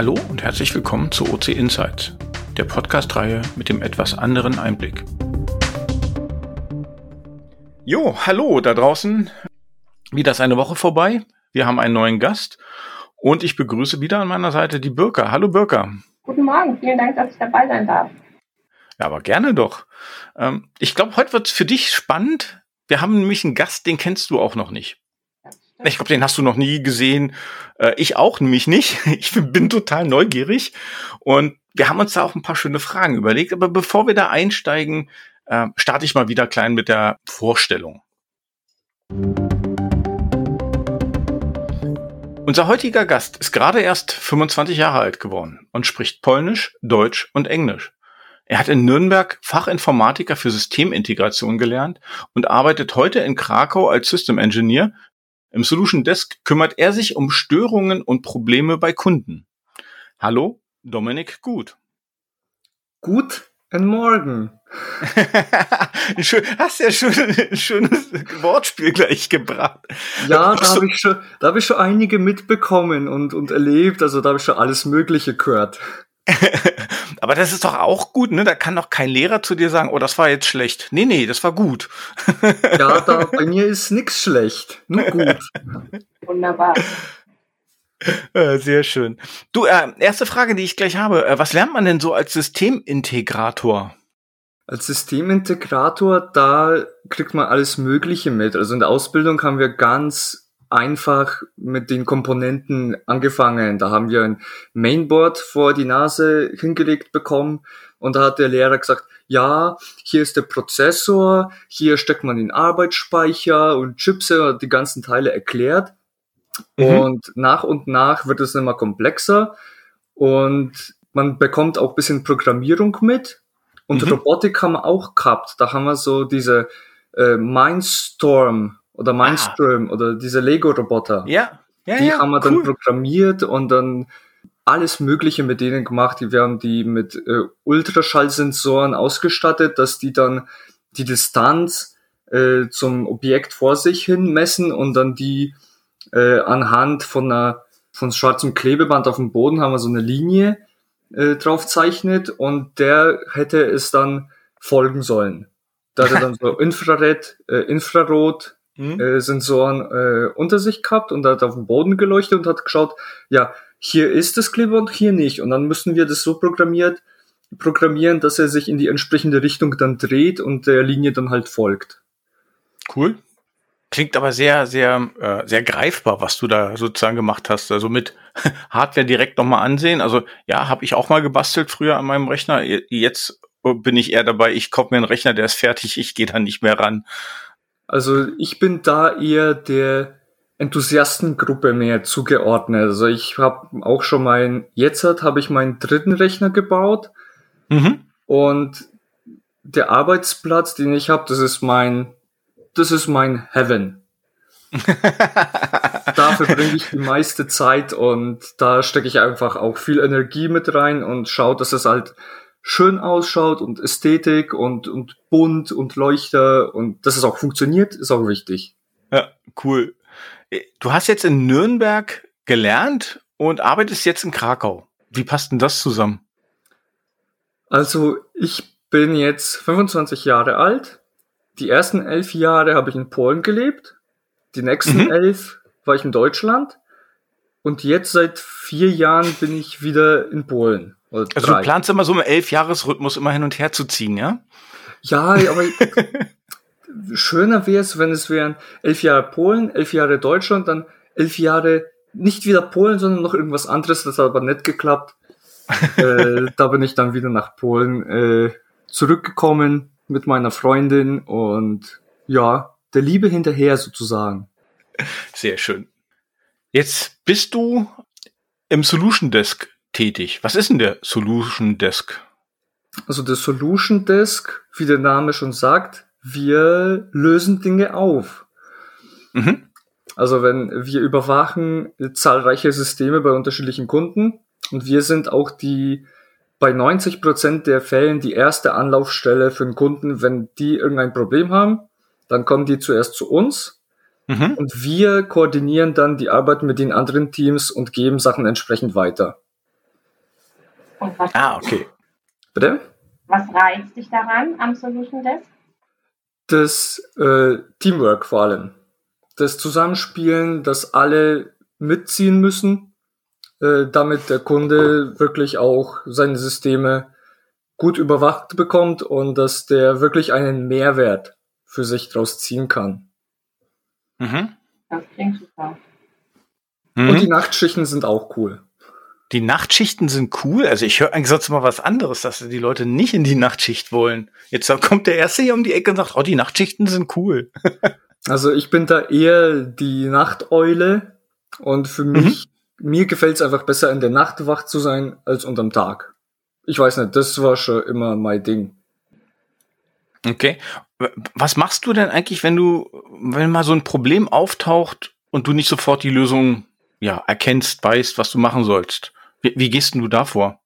Hallo und herzlich willkommen zu OC Insights, der Podcast-Reihe mit dem etwas anderen Einblick. Jo, hallo da draußen. Wieder ist eine Woche vorbei. Wir haben einen neuen Gast und ich begrüße wieder an meiner Seite die Birka. Hallo Birka. Guten Morgen, vielen Dank, dass ich dabei sein darf. Ja, aber gerne doch. Ähm, ich glaube, heute wird es für dich spannend. Wir haben nämlich einen Gast, den kennst du auch noch nicht. Ich glaube, den hast du noch nie gesehen. Äh, ich auch nämlich nicht. Ich bin total neugierig. Und wir haben uns da auch ein paar schöne Fragen überlegt. Aber bevor wir da einsteigen, äh, starte ich mal wieder klein mit der Vorstellung. Unser heutiger Gast ist gerade erst 25 Jahre alt geworden und spricht Polnisch, Deutsch und Englisch. Er hat in Nürnberg Fachinformatiker für Systemintegration gelernt und arbeitet heute in Krakau als System Engineer im Solution Desk kümmert er sich um Störungen und Probleme bei Kunden. Hallo, Dominik Gut. Guten Morgen. Hast ja schon ein schönes Wortspiel gleich gebracht. Ja, da habe ich, schon, da hab ich schon einige mitbekommen und, und erlebt. Also da habe ich schon alles Mögliche gehört. Aber das ist doch auch gut, ne? Da kann doch kein Lehrer zu dir sagen, oh, das war jetzt schlecht. Nee, nee, das war gut. ja, da, bei mir ist nichts schlecht, nur gut. Wunderbar. Äh, sehr schön. Du, äh, erste Frage, die ich gleich habe. Äh, was lernt man denn so als Systemintegrator? Als Systemintegrator, da kriegt man alles Mögliche mit. Also in der Ausbildung haben wir ganz einfach mit den Komponenten angefangen. Da haben wir ein Mainboard vor die Nase hingelegt bekommen und da hat der Lehrer gesagt, ja, hier ist der Prozessor, hier steckt man den Arbeitsspeicher und Chips und die ganzen Teile erklärt. Mhm. Und nach und nach wird es immer komplexer und man bekommt auch bisschen Programmierung mit. Und mhm. Robotik haben wir auch gehabt. Da haben wir so diese äh, Mindstorm oder Mindstream ah. oder diese Lego-Roboter. Ja. ja. Die ja, haben wir cool. dann programmiert und dann alles Mögliche mit denen gemacht. Wir haben die mit äh, Ultraschallsensoren ausgestattet, dass die dann die Distanz äh, zum Objekt vor sich hin messen und dann die äh, anhand von einer von schwarzem Klebeband auf dem Boden haben wir so eine Linie äh, drauf zeichnet und der hätte es dann folgen sollen. Da hat er dann so Infrared, äh, Infrarot, mhm. äh, Sensoren äh, unter sich gehabt und hat auf den Boden geleuchtet und hat geschaut, ja, hier ist das Kleber und hier nicht. Und dann müssen wir das so programmiert, programmieren, dass er sich in die entsprechende Richtung dann dreht und der Linie dann halt folgt. Cool. Klingt aber sehr, sehr, äh, sehr greifbar, was du da sozusagen gemacht hast. Also mit Hardware direkt nochmal ansehen. Also ja, habe ich auch mal gebastelt früher an meinem Rechner. Jetzt bin ich eher dabei, ich kaufe mir einen Rechner, der ist fertig, ich gehe da nicht mehr ran. Also ich bin da eher der Enthusiastengruppe mehr zugeordnet. Also ich habe auch schon mein, jetzt habe ich meinen dritten Rechner gebaut mhm. und der Arbeitsplatz, den ich habe, das ist mein, das ist mein Heaven. da verbringe ich die meiste Zeit und da stecke ich einfach auch viel Energie mit rein und schaue, dass es halt schön ausschaut und Ästhetik und, und bunt und Leuchter und dass es auch funktioniert, ist auch wichtig. Ja, cool. Du hast jetzt in Nürnberg gelernt und arbeitest jetzt in Krakau. Wie passt denn das zusammen? Also ich bin jetzt 25 Jahre alt. Die ersten elf Jahre habe ich in Polen gelebt. Die nächsten mhm. elf war ich in Deutschland. Und jetzt seit vier Jahren bin ich wieder in Polen. Also du planst immer so im Elf-Jahres-Rhythmus immer hin und her zu ziehen, ja? Ja, aber schöner wäre es, wenn es wären elf Jahre Polen, elf Jahre Deutschland, dann elf Jahre nicht wieder Polen, sondern noch irgendwas anderes. Das hat aber nicht geklappt. äh, da bin ich dann wieder nach Polen äh, zurückgekommen mit meiner Freundin und ja, der Liebe hinterher sozusagen. Sehr schön. Jetzt bist du im Solution Desk tätig. Was ist denn der Solution Desk? Also der Solution Desk, wie der Name schon sagt, wir lösen Dinge auf. Mhm. Also wenn wir überwachen zahlreiche Systeme bei unterschiedlichen Kunden und wir sind auch die bei 90 Prozent der Fällen die erste Anlaufstelle für den Kunden, wenn die irgendein Problem haben, dann kommen die zuerst zu uns mhm. und wir koordinieren dann die Arbeit mit den anderen Teams und geben Sachen entsprechend weiter. Und was, Ah, okay. Bitte? was reizt dich daran am Solution Desk? Das äh, Teamwork vor allem. Das Zusammenspielen, dass alle mitziehen müssen, äh, damit der Kunde wirklich auch seine Systeme gut überwacht bekommt und dass der wirklich einen Mehrwert für sich draus ziehen kann. Mhm. Das klingt super. Und die Mhm. Nachtschichten sind auch cool. Die Nachtschichten sind cool. Also ich höre eigentlich sonst mal was anderes, dass die Leute nicht in die Nachtschicht wollen. Jetzt kommt der Erste hier um die Ecke und sagt, oh, die Nachtschichten sind cool. Also ich bin da eher die Nachteule und für mich, mir gefällt es einfach besser, in der Nacht wach zu sein als unterm Tag. Ich weiß nicht, das war schon immer mein Ding. Okay. Was machst du denn eigentlich, wenn du, wenn mal so ein Problem auftaucht und du nicht sofort die Lösung ja, erkennst, weißt, was du machen sollst? Wie, wie gehst denn du da vor?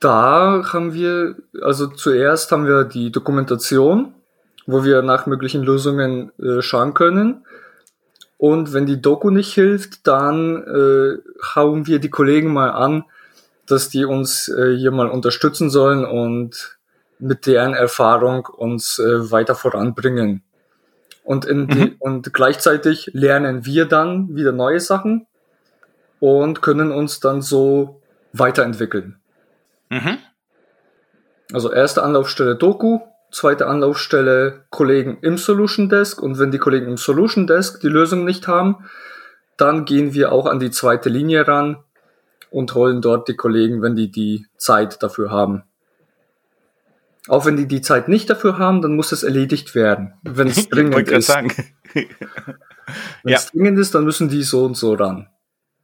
Da haben wir, also zuerst haben wir die Dokumentation, wo wir nach möglichen Lösungen äh, schauen können. Und wenn die Doku nicht hilft, dann äh, hauen wir die Kollegen mal an, dass die uns äh, hier mal unterstützen sollen und mit deren Erfahrung uns äh, weiter voranbringen. Und, in die, Mhm. und gleichzeitig lernen wir dann wieder neue Sachen und können uns dann so weiterentwickeln. Mhm. Also erste Anlaufstelle Doku, zweite Anlaufstelle Kollegen im Solution Desk und wenn die Kollegen im Solution Desk die Lösung nicht haben, dann gehen wir auch an die zweite Linie ran und holen dort die Kollegen, wenn die die Zeit dafür haben. Auch wenn die die Zeit nicht dafür haben, dann muss es erledigt werden. Wenn es dringend ist. Wenn Ja. es dringend ist, dann müssen die so und so ran.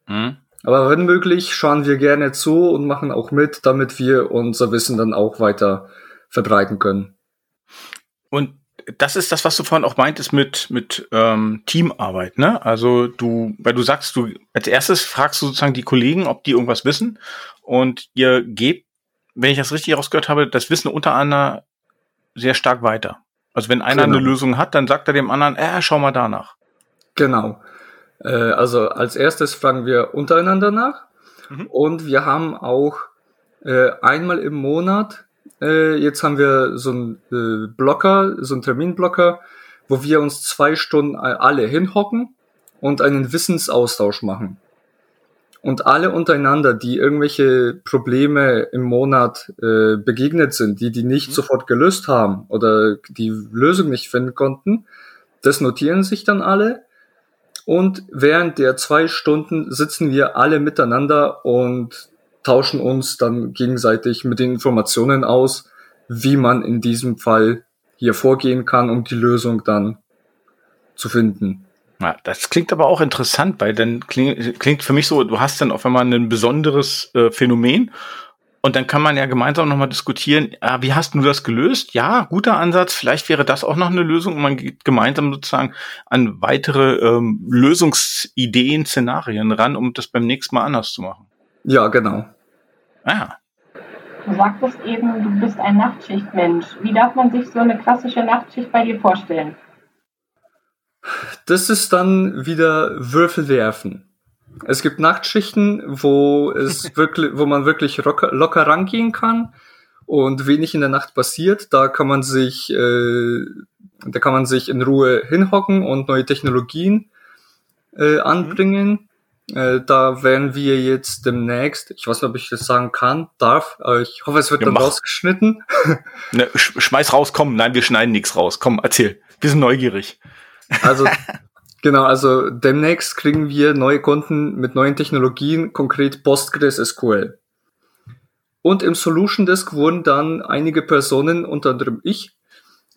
Mhm. Aber wenn möglich, schauen wir gerne zu und machen auch mit, damit wir unser Wissen dann auch weiter verbreiten können. Und das ist das, was du vorhin auch meintest mit, mit ähm, Teamarbeit, ne? Also du, weil du sagst, du als erstes fragst du sozusagen die Kollegen, ob die irgendwas wissen und ihr gebt, wenn ich das richtig rausgehört habe, das Wissen untereinander sehr stark weiter. Also wenn einer Genau. eine Lösung hat, dann sagt er dem anderen, äh, schau mal danach. Genau. Äh, also als erstes fragen wir untereinander nach Mhm. und wir haben auch äh, einmal im Monat, äh, jetzt haben wir so einen äh, Blocker, so einen Terminblocker, wo wir uns zwei Stunden a- alle hinhocken und einen Wissensaustausch machen. Und alle untereinander, die irgendwelche Probleme im Monat äh, begegnet sind, die die nicht Mhm. sofort gelöst haben oder die Lösung nicht finden konnten, das notieren sich dann alle. Und während der zwei Stunden sitzen wir alle miteinander und tauschen uns dann gegenseitig mit den Informationen aus, wie man in diesem Fall hier vorgehen kann, um die Lösung dann zu finden. Ja, das klingt aber auch interessant, weil dann klingt, klingt für mich so, du hast dann auf einmal ein besonderes äh, Phänomen und dann kann man ja gemeinsam nochmal diskutieren, ah, wie hast du das gelöst? Ja, guter Ansatz, vielleicht wäre das auch noch eine Lösung und man geht gemeinsam sozusagen an weitere ähm, Lösungsideen, Szenarien ran, um das beim nächsten Mal anders zu machen. Ja, genau. Ah, Du sagtest eben, du bist ein Nachtschichtmensch. Wie darf man sich so eine klassische Nachtschicht bei dir vorstellen? Das ist dann wieder Würfel werfen. Es gibt Nachtschichten, wo es wirklich, wo man wirklich locker, locker rangehen kann und wenig in der Nacht passiert. Da kann man sich, äh, da kann man sich in Ruhe hinhocken und neue Technologien äh, anbringen. Äh, da werden wir jetzt demnächst, ich weiß nicht, ob ich das sagen kann, darf, aber ich hoffe, es wird Ja, dann mach. rausgeschnitten. ne, sch schmeiß raus, komm, nein, wir schneiden nichts raus. Komm, erzähl. Wir sind neugierig. Also genau, also demnächst kriegen wir neue Kunden mit neuen Technologien, konkret Postgres SQL. Und im Solution Desk wurden dann einige Personen, unter anderem ich,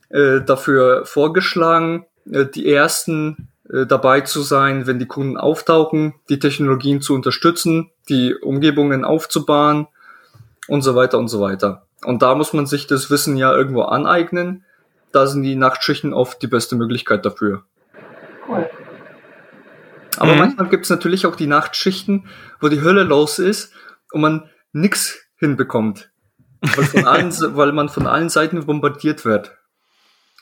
äh, dafür vorgeschlagen, äh, die ersten äh, dabei zu sein, wenn die Kunden auftauchen, die Technologien zu unterstützen, die Umgebungen aufzubauen und so weiter und so weiter. Und da muss man sich das Wissen ja irgendwo aneignen. Da sind die Nachtschichten oft die beste Möglichkeit dafür. Cool. Aber Mhm. manchmal gibt es natürlich auch die Nachtschichten, wo die Hölle los ist und man nix hinbekommt. Weil, von allen, weil man von allen Seiten bombardiert wird.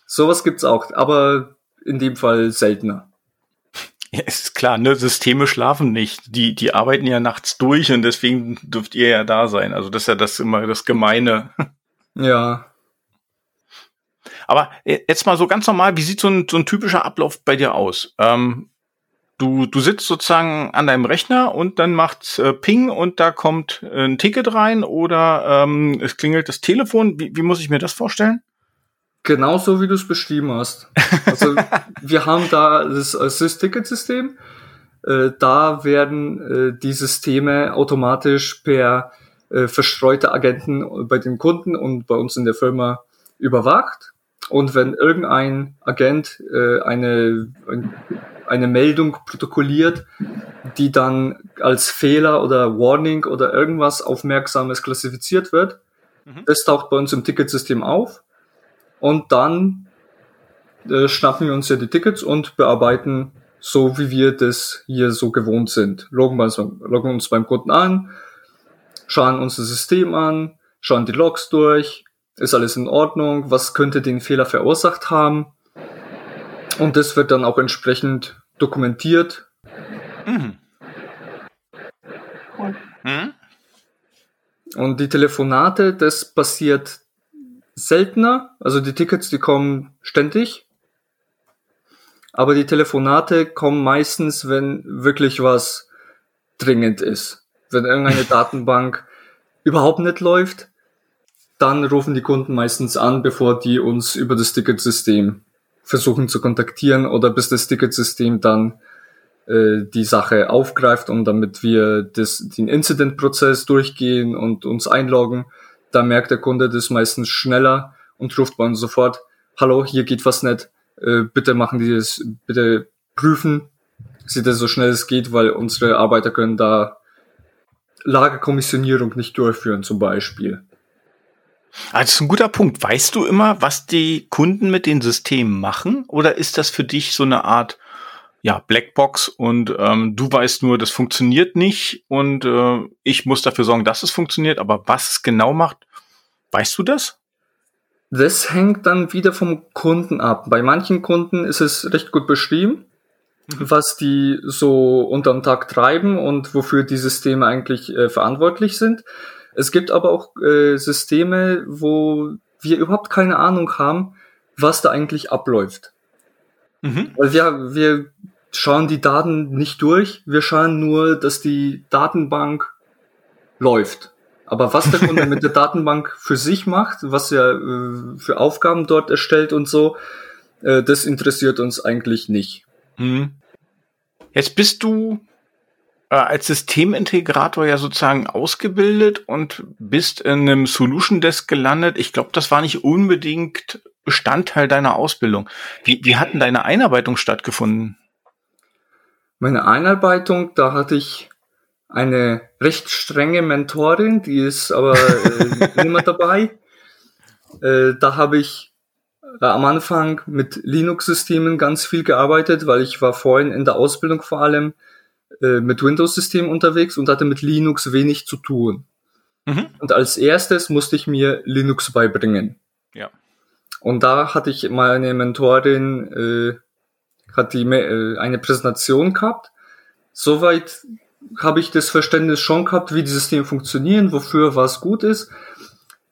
Sowas gibt's auch, aber in dem Fall seltener. Ja, ist klar, ne? Systeme schlafen nicht. Die, die arbeiten ja nachts durch und deswegen dürft ihr ja da sein. Also das ist ja das immer das Gemeine. Ja. Aber äh, jetzt mal so ganz normal, wie sieht so ein, so ein typischer Ablauf bei dir aus? Ähm, du, du sitzt sozusagen an deinem Rechner und dann macht's äh, Ping und da kommt äh, ein Ticket rein oder ähm, es klingelt das Telefon. Wie, wie muss ich mir das vorstellen? Genauso wie du es beschrieben hast. Also wir haben da das Assist-Ticket-System. Äh, da werden äh, die Systeme automatisch per äh, verstreute Agenten bei den Kunden und bei uns in der Firma überwacht. Und wenn irgendein Agent äh, eine, eine Meldung protokolliert, die dann als Fehler oder Warning oder irgendwas Aufmerksames klassifiziert wird, mhm. das taucht bei uns im Ticketsystem auf und dann äh, schnappen wir uns ja die Tickets und bearbeiten so, wie wir das hier so gewohnt sind. Loggen, wir uns, loggen uns beim Kunden an, schauen uns das System an, schauen die Logs durch, ist alles in Ordnung, was könnte den Fehler verursacht haben. Und das wird dann auch entsprechend dokumentiert. Mhm. Mhm. Und die Telefonate, das passiert seltener. Also die Tickets, die kommen ständig. Aber die Telefonate kommen meistens, wenn wirklich was dringend ist. Wenn irgendeine Datenbank überhaupt nicht läuft, dann rufen die Kunden meistens an, bevor die uns über das Ticketsystem versuchen zu kontaktieren oder bis das Ticketsystem dann äh, die Sache aufgreift und damit wir das, den Incident-Prozess durchgehen und uns einloggen, da merkt der Kunde das meistens schneller und ruft bei uns sofort, hallo, hier geht was nicht, äh, bitte machen die das, bitte prüfen Sie das so schnell es geht, weil unsere Arbeiter können da Lagerkommissionierung nicht durchführen zum Beispiel. Ah, das ist ein guter Punkt. Weißt du immer, was die Kunden mit den Systemen machen? Oder ist das für dich so eine Art ja, Blackbox und ähm, du weißt nur, das funktioniert nicht und äh, ich muss dafür sorgen, dass es funktioniert, aber was es genau macht, weißt du das? Das hängt dann wieder vom Kunden ab. Bei manchen Kunden ist es recht gut beschrieben, mhm. was die so unterm Tag treiben und wofür die Systeme eigentlich äh, verantwortlich sind. Es gibt aber auch äh, Systeme, wo wir überhaupt keine Ahnung haben, was da eigentlich abläuft. Mhm. Weil wir, wir schauen die Daten nicht durch, wir schauen nur, dass die Datenbank läuft. Aber was der Kunde mit der Datenbank für sich macht, was er äh, für Aufgaben dort erstellt und so, äh, das interessiert uns eigentlich nicht. Mhm. Jetzt bist du als Systemintegrator ja sozusagen ausgebildet und bist in einem Solution Desk gelandet. Ich glaube, das war nicht unbedingt Bestandteil deiner Ausbildung. Wie, wie hat denn deine Einarbeitung stattgefunden? Meine Einarbeitung, da hatte ich eine recht strenge Mentorin, die ist aber äh, niemand dabei. Äh, da habe ich äh, am Anfang mit Linux-Systemen ganz viel gearbeitet, weil ich war vorhin in der Ausbildung vor allem äh, mit Windows-Systemen unterwegs und hatte mit Linux wenig zu tun. Mhm. Und als erstes musste ich mir Linux beibringen. Ja. Und da hatte ich meine Mentorin, äh, hat die äh, eine Präsentation gehabt. Soweit habe ich das Verständnis schon gehabt, wie die Systeme funktionieren, wofür was gut ist.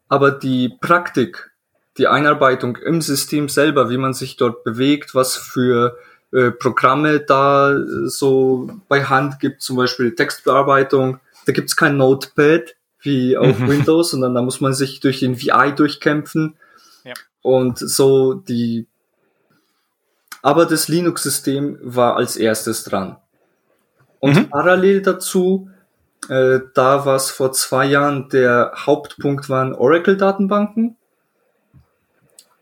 Aber die Praktik, die Einarbeitung im System selber, wie man sich dort bewegt, was für äh, Programme da so bei Hand gibt, zum Beispiel Textbearbeitung, da gibt's kein Notepad wie auf mhm. Windows, sondern da muss man sich durch den VI durchkämpfen. Ja. Und so die. Aber das Linux-System war als erstes dran. Und mhm. parallel dazu, äh, da war es vor zwei Jahren, der Hauptpunkt waren Oracle-Datenbanken.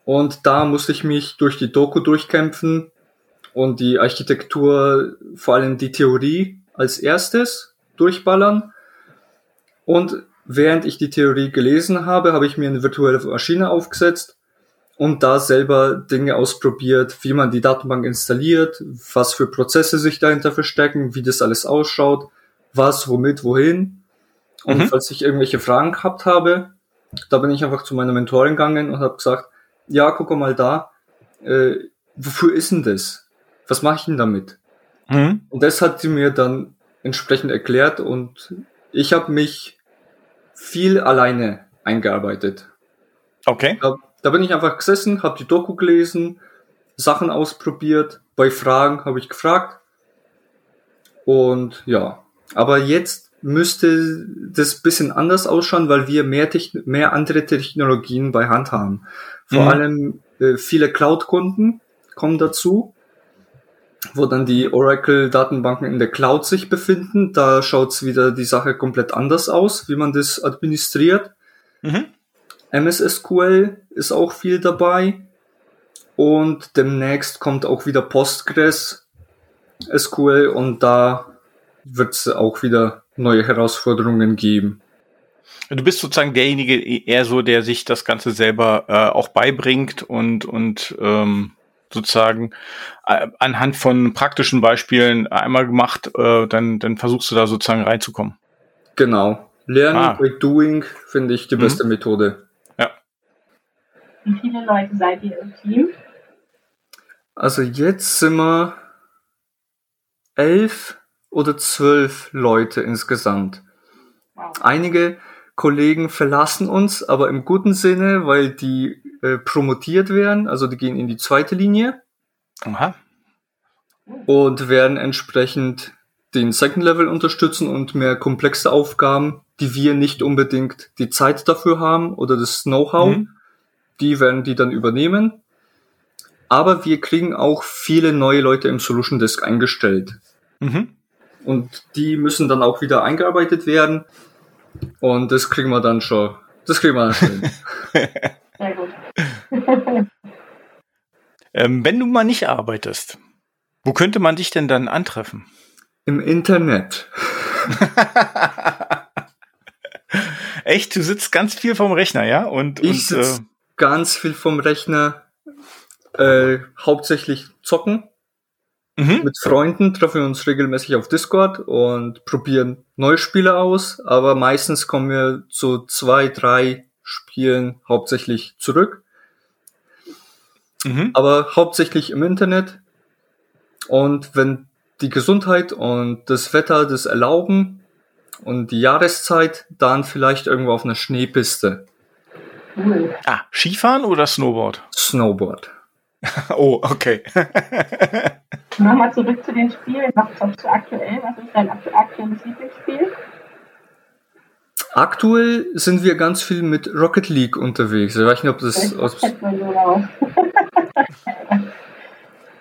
Und da musste ich mich durch die Doku durchkämpfen, und die Architektur, vor allem die Theorie als erstes durchballern. Und während ich die Theorie gelesen habe, habe ich mir eine virtuelle Maschine aufgesetzt und da selber Dinge ausprobiert, wie man die Datenbank installiert, was für Prozesse sich dahinter verstecken, wie das alles ausschaut, was, womit, wohin. Und mhm. falls ich irgendwelche Fragen gehabt habe, da bin ich einfach zu meiner Mentorin gegangen und habe gesagt, ja, guck mal da, äh, wofür ist denn das? Was mache ich denn damit? Mhm. Und das hat sie mir dann entsprechend erklärt und ich habe mich viel alleine eingearbeitet. Okay. Da, da bin ich einfach gesessen, habe die Doku gelesen, Sachen ausprobiert, bei Fragen habe ich gefragt. Und ja, aber jetzt müsste das bisschen anders ausschauen, weil wir mehr, Techn mehr andere Technologien bei Hand haben. Vor mhm. allem äh, viele Cloud-Kunden kommen dazu, wo dann die Oracle-Datenbanken in der Cloud sich befinden. Da schaut's wieder die Sache komplett anders aus, wie man das administriert. Mhm. MS SQL ist auch viel dabei. Und demnächst kommt auch wieder Postgres SQL und da wird es auch wieder neue Herausforderungen geben. Du bist sozusagen derjenige eher so, der sich das Ganze selber äh, auch beibringt und, und ähm, sozusagen äh, anhand von praktischen Beispielen einmal gemacht, äh, dann, dann versuchst du da sozusagen reinzukommen. Genau. Lernen ah. by doing finde ich die mhm. beste Methode. Ja. Wie viele Leute seid ihr im Team? Also jetzt sind wir elf oder zwölf Leute insgesamt. Wow. Einige Kollegen verlassen uns, aber im guten Sinne, weil die äh, promotiert werden, also die gehen in die zweite Linie. Aha. Und werden entsprechend den Second Level unterstützen und mehr komplexe Aufgaben, die wir nicht unbedingt die Zeit dafür haben oder das Know-how, mhm. die werden die dann übernehmen. Aber wir kriegen auch viele neue Leute im Solution Desk eingestellt. Mhm. Und die müssen dann auch wieder eingearbeitet werden. Und das kriegen wir dann schon. Das kriegen wir dann schon. Sehr gut. ähm, wenn du mal nicht arbeitest, wo könnte man dich denn dann antreffen? Im Internet. Echt? Du sitzt ganz viel vom Rechner, ja? Und, ich sitze äh, ganz viel vom Rechner. Äh, hauptsächlich zocken. Mhm. Mit Freunden treffen wir uns regelmäßig auf Discord und probieren neue Spiele aus, aber meistens kommen wir zu zwei, drei Spielen hauptsächlich zurück. Mhm. Aber hauptsächlich im Internet. Und wenn die Gesundheit und das Wetter das erlauben und die Jahreszeit, dann vielleicht irgendwo auf einer Schneepiste. Ah, Skifahren oder Snowboard? Snowboard. oh, okay. Nochmal zurück zu den Spielen. Was zockst du aktuell? Was ist dein aktuelles Lieblingsspiel? Aktuell sind wir ganz viel mit Rocket League unterwegs. Ich weiß nicht, ob das aus.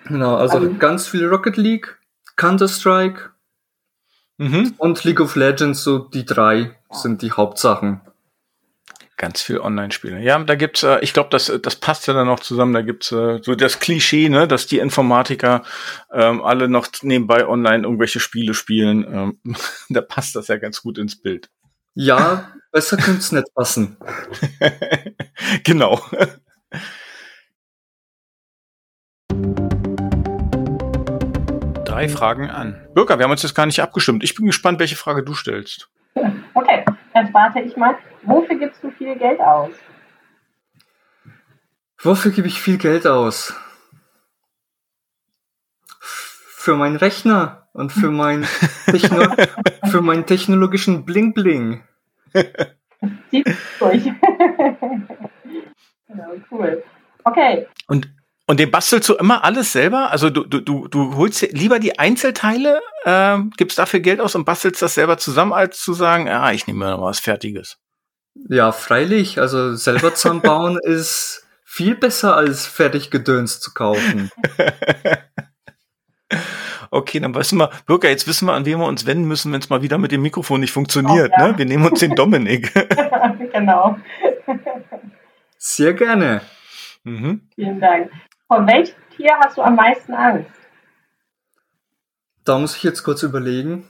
genau, also, also ganz viel Rocket League, Counter-Strike mhm. und League of Legends, so die drei sind die Hauptsachen. Ganz viel Online-Spiele. Ja, da gibt's, äh, ich glaube, das, das passt ja dann noch zusammen. Da gibt's äh, so das Klischee, ne, dass die Informatiker ähm, alle noch nebenbei online irgendwelche Spiele spielen. Ähm, da passt das ja ganz gut ins Bild. Ja, besser könnte es nicht passen. genau. Drei Fragen an. Bürger, wir haben uns jetzt gar nicht abgestimmt. Ich bin gespannt, welche Frage du stellst. Dann warte ich mal. Wofür gibst du viel Geld aus? Wofür gebe ich viel Geld aus? Für meinen Rechner und für, mein Techno für meinen technologischen Bling Bling. Sieht durch. genau, cool. Okay. Und und den bastelst du immer alles selber? Also du, du, du, du holst lieber die Einzelteile, äh, gibst dafür Geld aus und bastelst das selber zusammen, als zu sagen, ja, ich nehme mir noch was Fertiges. Ja, freilich. Also selber zusammenbauen ist viel besser als fertig Gedöns zu kaufen. okay, dann weißt du mal, Bürger, jetzt wissen wir, an wen wir uns wenden müssen, wenn es mal wieder mit dem Mikrofon nicht funktioniert. Oh, ja. ne? Wir nehmen uns den Dominik. genau. Sehr gerne. Mhm. Vielen Dank. Vor welchem Tier hast du am meisten Angst? Da muss ich jetzt kurz überlegen.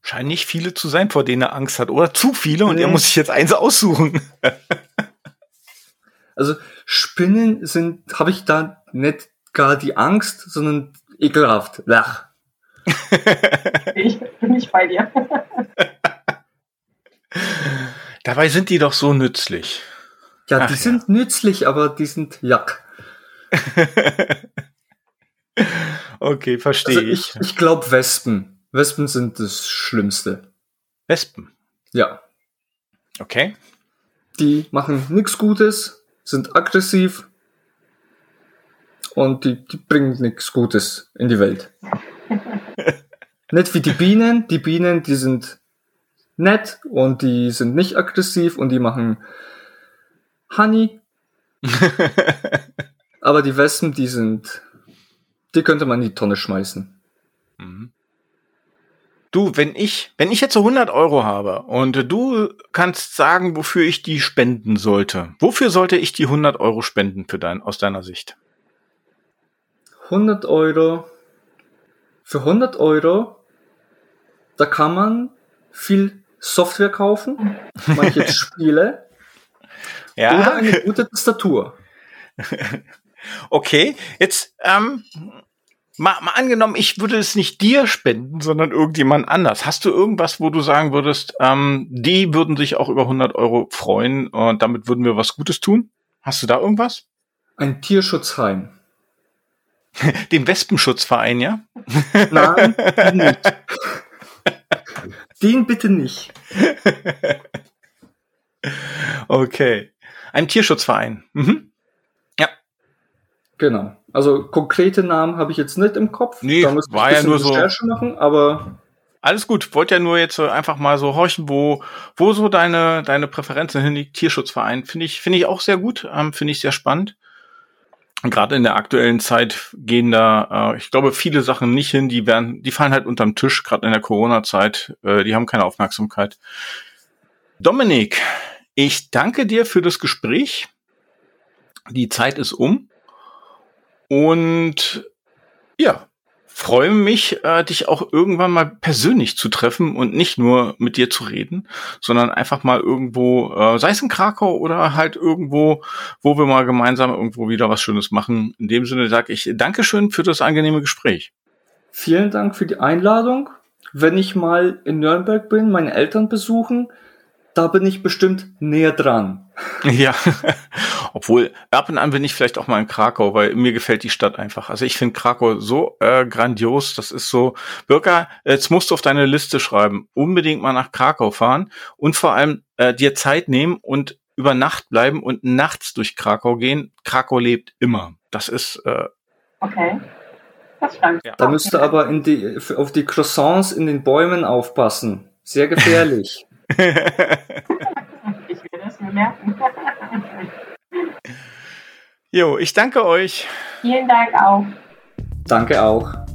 Scheinen nicht viele zu sein, vor denen er Angst hat. Oder zu viele und nee. er muss sich jetzt eins aussuchen. also Spinnen sind, habe ich da nicht gar die Angst, sondern ekelhaft. Lach. ich bin nicht bei dir. Dabei sind die doch so nützlich. Ja, Ach, die ja. sind nützlich, aber die sind jack. Okay, verstehe Also ich. ich, ich glaube Wespen. Wespen sind das Schlimmste. Wespen. Ja. Okay. Die machen nichts Gutes, sind aggressiv und die, die bringen nichts Gutes in die Welt. Nicht wie die Bienen. Die Bienen, die sind nett und die sind nicht aggressiv und die machen Honey. Aber die Wespen, die sind, die könnte man in die Tonne schmeißen. Mhm. Du, wenn ich, wenn ich jetzt so 100 Euro habe und du kannst sagen, wofür ich die spenden sollte, wofür sollte ich die 100 Euro spenden für dein, aus deiner Sicht? 100 Euro. Für 100 Euro, da kann man viel Software kaufen, manche Spiele oder eine gute Tastatur. Okay, jetzt ähm, mal, mal angenommen, ich würde es nicht dir spenden, sondern irgendjemand anders. Hast du irgendwas, wo du sagen würdest, ähm, die würden sich auch über 100 Euro freuen und damit würden wir was Gutes tun? Hast du da irgendwas? Ein Tierschutzheim. Den Wespenschutzverein, ja? Nein, nicht. Den bitte nicht. Okay. Ein Tierschutzverein. Mhm. Ja. Genau. Also konkrete Namen habe ich jetzt nicht im Kopf. Nee, da muss ich war ein ja nur so- Recherche machen, aber Alles gut. Wollte ja nur jetzt so einfach mal so horchen, wo, wo so deine, deine Präferenzen hinliegt. Tierschutzverein finde ich, finde ich auch sehr gut. Ähm, finde ich sehr spannend. Gerade in der aktuellen Zeit gehen da, äh, ich glaube, viele Sachen nicht hin. Die werden, die fallen halt unterm Tisch, gerade in der Corona-Zeit. Äh, die haben keine Aufmerksamkeit. Dominik, ich danke dir für das Gespräch. Die Zeit ist um. Und ja, freue mich, äh, dich auch irgendwann mal persönlich zu treffen und nicht nur mit dir zu reden, sondern einfach mal irgendwo, äh, sei es in Krakau oder halt irgendwo, wo wir mal gemeinsam irgendwo wieder was Schönes machen. In dem Sinne sage ich Dankeschön für das angenehme Gespräch. vielen Dank für die Einladung. Wenn ich mal in Nürnberg bin, meine Eltern besuchen, da bin ich bestimmt näher dran. Ja, obwohl ab und an bin ich vielleicht auch mal in Krakau, weil mir gefällt die Stadt einfach. Also ich finde Krakau so äh, grandios. Das ist so, Bürger, jetzt musst du auf deine Liste schreiben, unbedingt mal nach Krakau fahren und vor allem äh, dir Zeit nehmen und über Nacht bleiben und nachts durch Krakau gehen. Krakau lebt immer. Das ist äh, Okay. Das. Ja. Da müsst ihr aber in die, auf die Croissants in den Bäumen aufpassen. Sehr gefährlich. Ich werde es mir merken. Jo, ich danke euch. Vielen Dank auch. Danke auch.